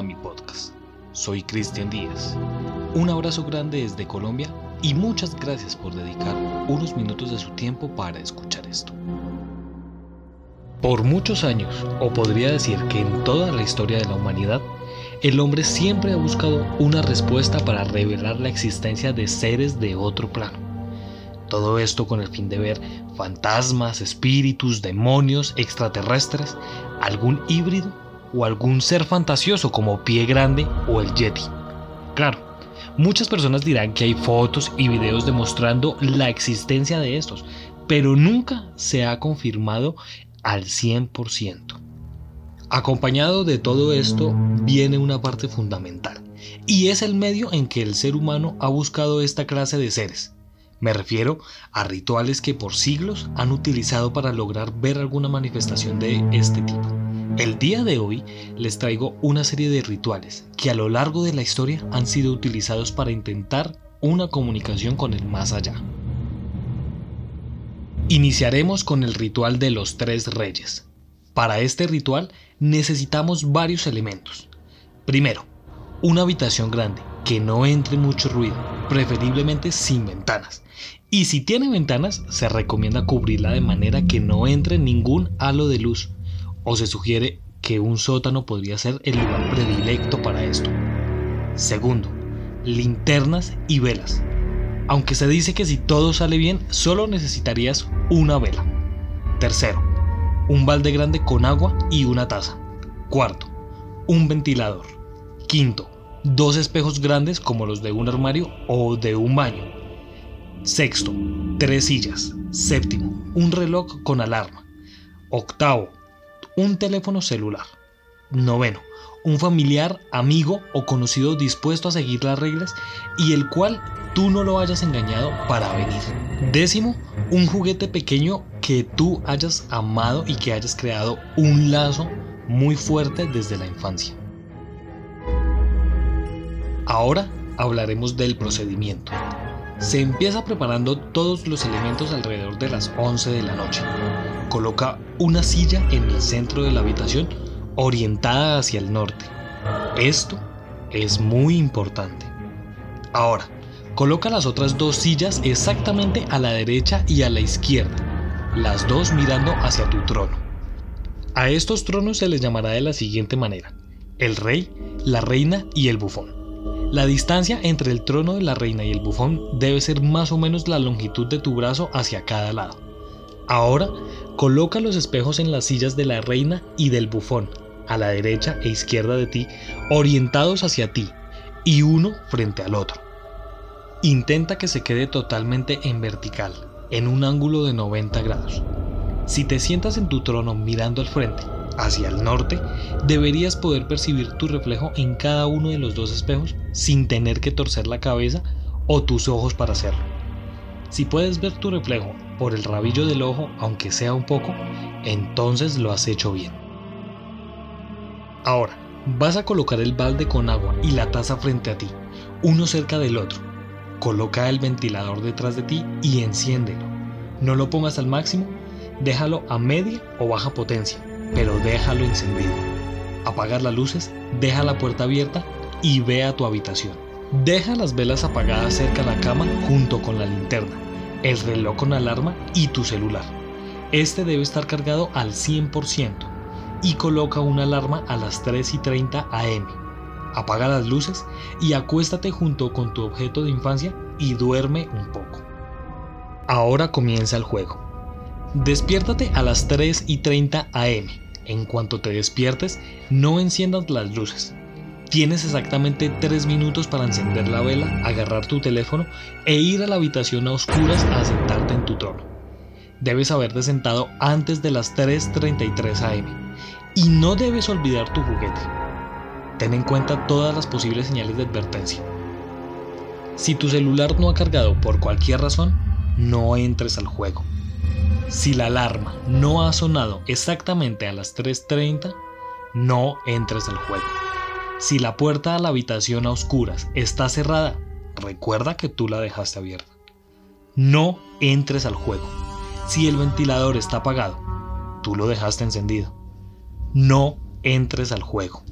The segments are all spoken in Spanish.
A mi podcast. Soy Cristian Díaz. Un abrazo grande desde Colombia y muchas gracias por dedicar unos minutos de su tiempo para escuchar esto. Por muchos años, o podría decir que en toda la historia de la humanidad, el hombre siempre ha buscado una respuesta para revelar la existencia de seres de otro plano. Todo esto con el fin de ver fantasmas, espíritus, demonios, extraterrestres, algún híbrido o algún ser fantasioso como Pie Grande o el Yeti. Claro, muchas personas dirán que hay fotos y videos demostrando la existencia de estos, pero nunca se ha confirmado al 100%. Acompañado de todo esto viene una parte fundamental, y es el medio en que el ser humano ha buscado esta clase de seres. Me refiero a rituales que por siglos han utilizado para lograr ver alguna manifestación de este tipo. El día de hoy les traigo una serie de rituales que a lo largo de la historia han sido utilizados para intentar una comunicación con el más allá. Iniciaremos con el ritual de los tres reyes. Para este ritual necesitamos varios elementos. Primero, una habitación grande, que no entre mucho ruido, preferiblemente sin ventanas. Y si tiene ventanas, se recomienda cubrirla de manera que no entre ningún halo de luz, o se sugiere que un sótano podría ser el lugar predilecto para esto. Segundo, linternas y velas. Aunque se dice que si todo sale bien, solo necesitarías una vela. Tercero, un balde grande con agua y una taza. Cuarto, un ventilador. Quinto, dos espejos grandes como los de un armario o de un baño. Sexto, tres sillas. Séptimo, un reloj con alarma. Octavo, un teléfono celular. Noveno, un familiar, amigo o conocido dispuesto a seguir las reglas y el cual tú no lo hayas engañado para venir. Décimo, un juguete pequeño que tú hayas amado y que hayas creado un lazo muy fuerte desde la infancia. Ahora hablaremos del procedimiento. Se empieza preparando todos los elementos alrededor de las 11 de la noche. Coloca una silla en el centro de la habitación orientada hacia el norte. Esto es muy importante. Ahora, coloca las otras dos sillas exactamente a la derecha y a la izquierda, las dos mirando hacia tu trono. A estos tronos se les llamará de la siguiente manera, el rey, la reina y el bufón. La distancia entre el trono de la reina y el bufón debe ser más o menos la longitud de tu brazo hacia cada lado. Ahora, coloca los espejos en las sillas de la reina y del bufón, a la derecha e izquierda de ti, orientados hacia ti, y uno frente al otro. Intenta que se quede totalmente en vertical, en un ángulo de 90 grados. Si te sientas en tu trono mirando al frente, hacia el norte, deberías poder percibir tu reflejo en cada uno de los dos espejos sin tener que torcer la cabeza o tus ojos para hacerlo. Si puedes ver tu reflejo por el rabillo del ojo, aunque sea un poco, entonces lo has hecho bien. Ahora, vas a colocar el balde con agua y la taza frente a ti, uno cerca del otro. Coloca el ventilador detrás de ti y enciéndelo. No lo pongas al máximo, déjalo a media o baja potencia pero déjalo encendido. Apagar las luces, deja la puerta abierta y ve a tu habitación. Deja las velas apagadas cerca de la cama junto con la linterna, el reloj con alarma y tu celular. Este debe estar cargado al 100% y coloca una alarma a las 3 y 30 am. Apaga las luces y acuéstate junto con tu objeto de infancia y duerme un poco. Ahora comienza el juego. Despiértate a las 3 y 30 am. En cuanto te despiertes, no enciendas las luces. Tienes exactamente 3 minutos para encender la vela, agarrar tu teléfono e ir a la habitación a oscuras a sentarte en tu trono. Debes haberte sentado antes de las 3.33 am. Y no debes olvidar tu juguete. Ten en cuenta todas las posibles señales de advertencia. Si tu celular no ha cargado por cualquier razón, no entres al juego. Si la alarma no ha sonado exactamente a las 3.30, no entres al juego. Si la puerta a la habitación a oscuras está cerrada, recuerda que tú la dejaste abierta. No entres al juego. Si el ventilador está apagado, tú lo dejaste encendido. No entres al juego.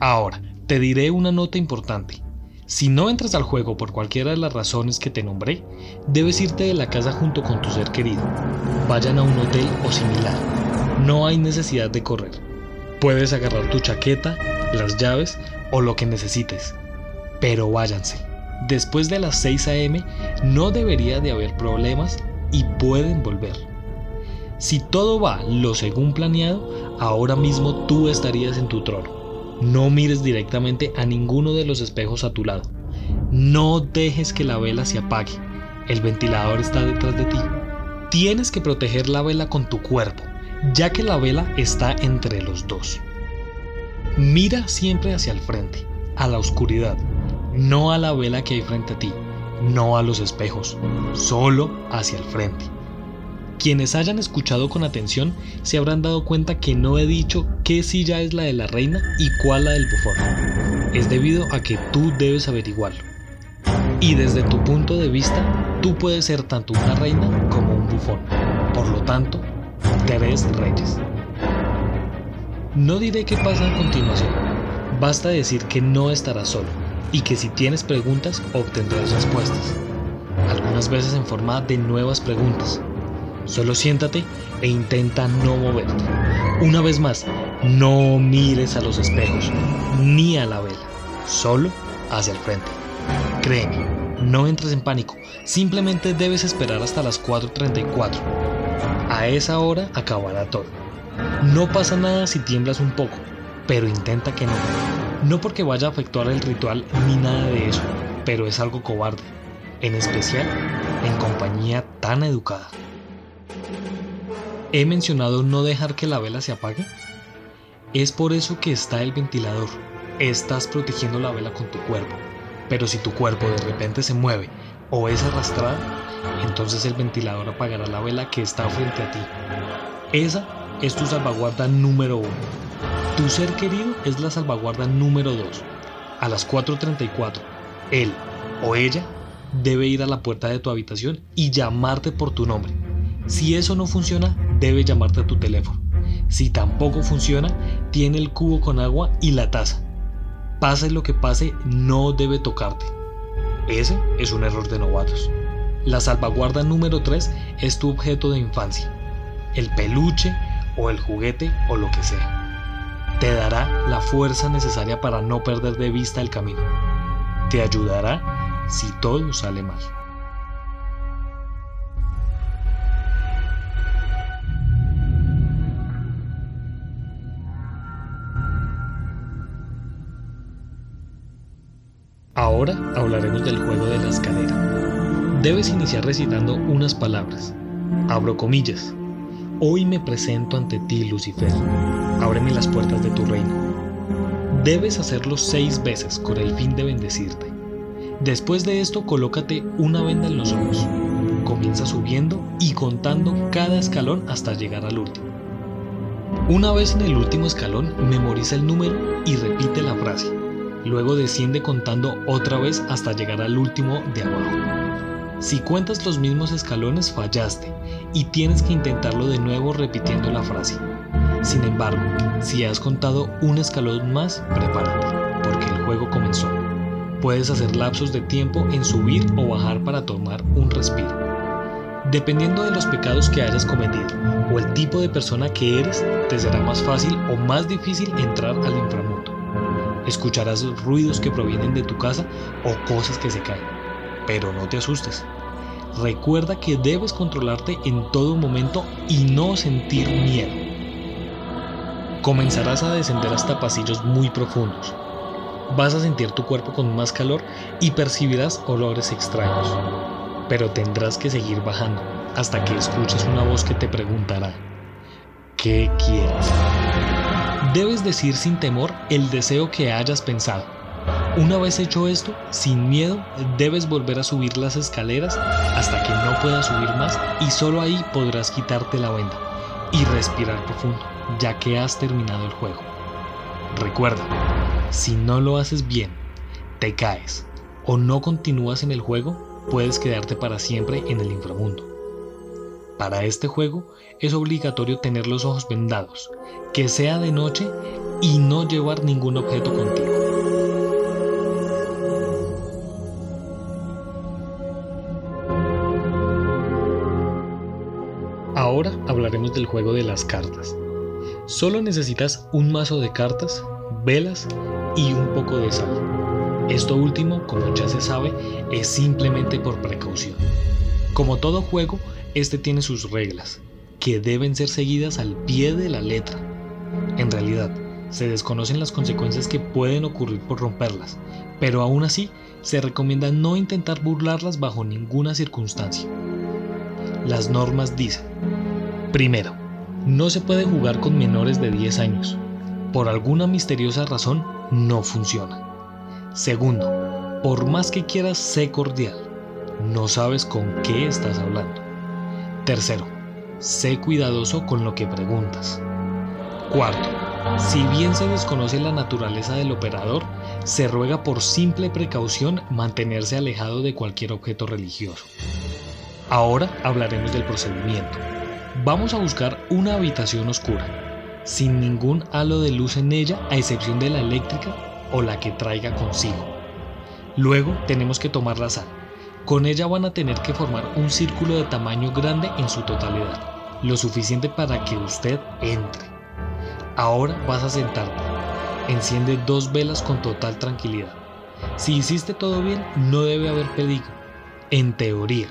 Ahora, te diré una nota importante. Si no entras al juego por cualquiera de las razones que te nombré, debes irte de la casa junto con tu ser querido. Vayan a un hotel o similar. No hay necesidad de correr. Puedes agarrar tu chaqueta, las llaves o lo que necesites. Pero váyanse. Después de las 6 a.m. no debería de haber problemas y pueden volver. Si todo va lo según planeado, ahora mismo tú estarías en tu trono. No mires directamente a ninguno de los espejos a tu lado. No dejes que la vela se apague. El ventilador está detrás de ti. Tienes que proteger la vela con tu cuerpo, ya que la vela está entre los dos. Mira siempre hacia el frente, a la oscuridad, no a la vela que hay frente a ti, no a los espejos, solo hacia el frente. Quienes hayan escuchado con atención se habrán dado cuenta que no he dicho qué silla es la de la reina y cuál la del bufón. Es debido a que tú debes averiguarlo. Y desde tu punto de vista, tú puedes ser tanto una reina como un bufón. Por lo tanto, tres reyes. No diré qué pasa a continuación. Basta decir que no estarás solo y que si tienes preguntas obtendrás respuestas. Algunas veces en forma de nuevas preguntas. Solo siéntate e intenta no moverte. Una vez más, no mires a los espejos ni a la vela, solo hacia el frente. Créeme, no entres en pánico, simplemente debes esperar hasta las 4.34. A esa hora acabará todo. No pasa nada si tiemblas un poco, pero intenta que no. No porque vaya a afectar el ritual ni nada de eso, pero es algo cobarde, en especial en compañía tan educada. ¿He mencionado no dejar que la vela se apague? Es por eso que está el ventilador. Estás protegiendo la vela con tu cuerpo. Pero si tu cuerpo de repente se mueve o es arrastrado, entonces el ventilador apagará la vela que está frente a ti. Esa es tu salvaguarda número uno. Tu ser querido es la salvaguarda número dos. A las 4.34, él o ella debe ir a la puerta de tu habitación y llamarte por tu nombre. Si eso no funciona, debe llamarte a tu teléfono. Si tampoco funciona, tiene el cubo con agua y la taza. Pase lo que pase, no debe tocarte. Ese es un error de novatos. La salvaguarda número 3 es tu objeto de infancia. El peluche o el juguete o lo que sea. Te dará la fuerza necesaria para no perder de vista el camino. Te ayudará si todo sale mal. Ahora hablaremos del juego de la escalera. Debes iniciar recitando unas palabras. Abro comillas. Hoy me presento ante ti, Lucifer. Ábreme las puertas de tu reino. Debes hacerlo seis veces con el fin de bendecirte. Después de esto, colócate una venda en los ojos. Comienza subiendo y contando cada escalón hasta llegar al último. Una vez en el último escalón, memoriza el número y repite la frase. Luego desciende contando otra vez hasta llegar al último de abajo. Si cuentas los mismos escalones fallaste y tienes que intentarlo de nuevo repitiendo la frase. Sin embargo, si has contado un escalón más, prepárate, porque el juego comenzó. Puedes hacer lapsos de tiempo en subir o bajar para tomar un respiro. Dependiendo de los pecados que hayas cometido o el tipo de persona que eres, te será más fácil o más difícil entrar al inframundo. Escucharás ruidos que provienen de tu casa o cosas que se caen. Pero no te asustes. Recuerda que debes controlarte en todo momento y no sentir miedo. Comenzarás a descender hasta pasillos muy profundos. Vas a sentir tu cuerpo con más calor y percibirás olores extraños. Pero tendrás que seguir bajando hasta que escuches una voz que te preguntará, ¿qué quieres? Debes decir sin temor el deseo que hayas pensado. Una vez hecho esto, sin miedo, debes volver a subir las escaleras hasta que no puedas subir más y solo ahí podrás quitarte la venda y respirar profundo, ya que has terminado el juego. Recuerda, si no lo haces bien, te caes o no continúas en el juego, puedes quedarte para siempre en el inframundo. Para este juego es obligatorio tener los ojos vendados, que sea de noche y no llevar ningún objeto contigo. Ahora hablaremos del juego de las cartas. Solo necesitas un mazo de cartas, velas y un poco de sal. Esto último, como ya se sabe, es simplemente por precaución. Como todo juego, este tiene sus reglas, que deben ser seguidas al pie de la letra. En realidad, se desconocen las consecuencias que pueden ocurrir por romperlas, pero aún así se recomienda no intentar burlarlas bajo ninguna circunstancia. Las normas dicen, primero, no se puede jugar con menores de 10 años. Por alguna misteriosa razón, no funciona. Segundo, por más que quieras ser cordial, no sabes con qué estás hablando. Tercero, sé cuidadoso con lo que preguntas. Cuarto, si bien se desconoce la naturaleza del operador, se ruega por simple precaución mantenerse alejado de cualquier objeto religioso. Ahora hablaremos del procedimiento. Vamos a buscar una habitación oscura, sin ningún halo de luz en ella a excepción de la eléctrica o la que traiga consigo. Luego tenemos que tomar la sal, con ella van a tener que formar un círculo de tamaño grande en su totalidad, lo suficiente para que usted entre. Ahora vas a sentarte. Enciende dos velas con total tranquilidad. Si hiciste todo bien, no debe haber peligro. En teoría,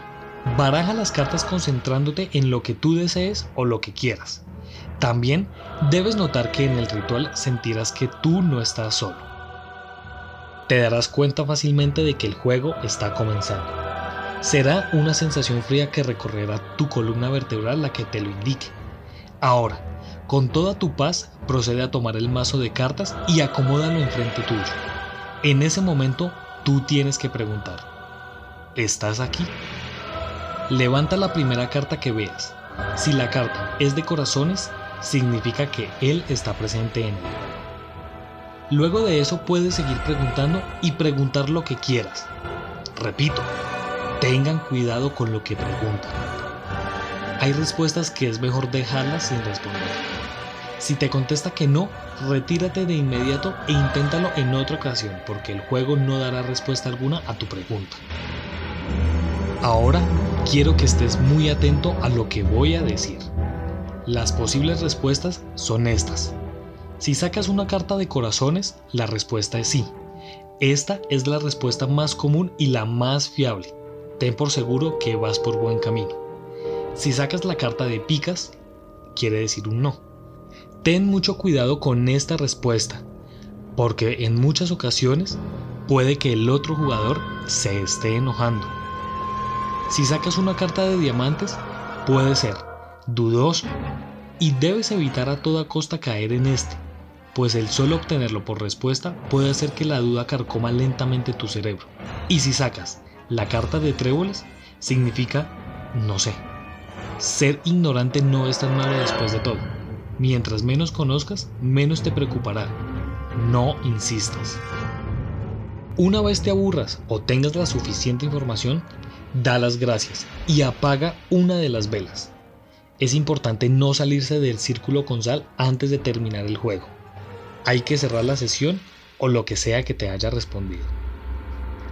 baraja las cartas concentrándote en lo que tú desees o lo que quieras. También debes notar que en el ritual sentirás que tú no estás solo. Te darás cuenta fácilmente de que el juego está comenzando. Será una sensación fría que recorrerá tu columna vertebral la que te lo indique. Ahora, con toda tu paz, procede a tomar el mazo de cartas y acomódalo enfrente tuyo. En ese momento, tú tienes que preguntar, ¿estás aquí? Levanta la primera carta que veas. Si la carta es de corazones, significa que Él está presente en ella. Luego de eso puedes seguir preguntando y preguntar lo que quieras. Repito, Tengan cuidado con lo que preguntan. Hay respuestas que es mejor dejarlas sin responder. Si te contesta que no, retírate de inmediato e inténtalo en otra ocasión porque el juego no dará respuesta alguna a tu pregunta. Ahora quiero que estés muy atento a lo que voy a decir. Las posibles respuestas son estas. Si sacas una carta de corazones, la respuesta es sí. Esta es la respuesta más común y la más fiable ten por seguro que vas por buen camino. Si sacas la carta de picas, quiere decir un no. Ten mucho cuidado con esta respuesta, porque en muchas ocasiones puede que el otro jugador se esté enojando. Si sacas una carta de diamantes, puede ser dudoso y debes evitar a toda costa caer en este, pues el solo obtenerlo por respuesta puede hacer que la duda carcoma lentamente tu cerebro. Y si sacas la carta de tréboles significa no sé. Ser ignorante no es tan malo después de todo. Mientras menos conozcas, menos te preocupará. No insistas. Una vez te aburras o tengas la suficiente información, da las gracias y apaga una de las velas. Es importante no salirse del círculo con sal antes de terminar el juego. Hay que cerrar la sesión o lo que sea que te haya respondido.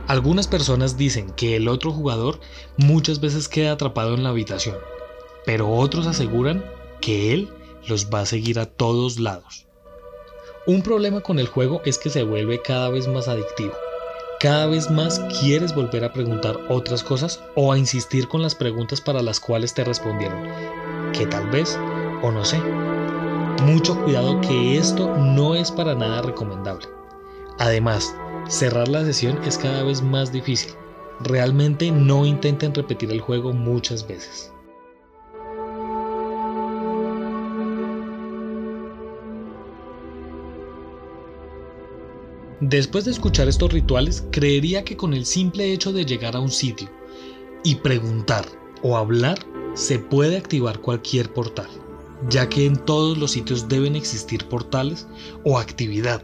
Algunas personas dicen que el otro jugador muchas veces queda atrapado en la habitación, pero otros aseguran que él los va a seguir a todos lados. Un problema con el juego es que se vuelve cada vez más adictivo. Cada vez más quieres volver a preguntar otras cosas o a insistir con las preguntas para las cuales te respondieron, que tal vez o no sé. Mucho cuidado que esto no es para nada recomendable. Además, Cerrar la sesión es cada vez más difícil. Realmente no intenten repetir el juego muchas veces. Después de escuchar estos rituales, creería que con el simple hecho de llegar a un sitio y preguntar o hablar, se puede activar cualquier portal, ya que en todos los sitios deben existir portales o actividad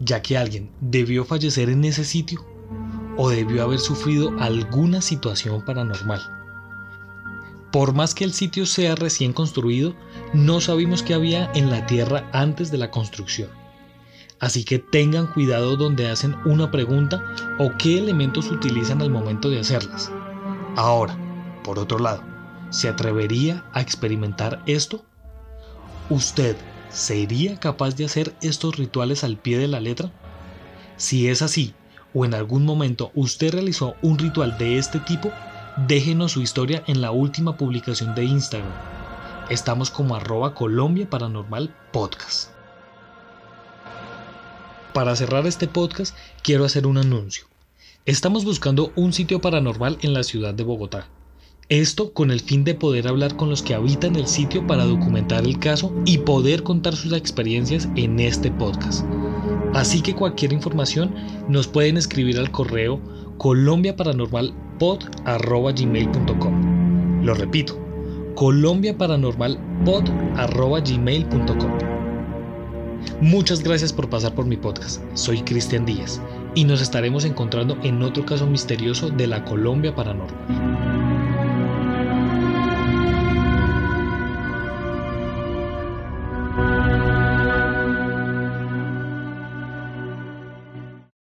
ya que alguien debió fallecer en ese sitio o debió haber sufrido alguna situación paranormal. Por más que el sitio sea recién construido, no sabemos qué había en la tierra antes de la construcción. Así que tengan cuidado donde hacen una pregunta o qué elementos utilizan al momento de hacerlas. Ahora, por otro lado, ¿se atrevería a experimentar esto? ¿Usted sería capaz de hacer estos rituales al pie de la letra? Si es así, o en algún momento usted realizó un ritual de este tipo, déjenos su historia en la última publicación de Instagram. Estamos como arroba Colombia Paranormal Podcast. Para cerrar este podcast, quiero hacer un anuncio. Estamos buscando un sitio paranormal en la ciudad de Bogotá. Esto con el fin de poder hablar con los que habitan el sitio para documentar el caso y poder contar sus experiencias en este podcast. Así que cualquier información nos pueden escribir al correo colombiaparanormalpod.gmail.com Lo repito, colombiaparanormalpod.gmail.com Muchas gracias por pasar por mi podcast. Soy Cristian Díaz y nos estaremos encontrando en otro caso misterioso de la Colombia Paranormal.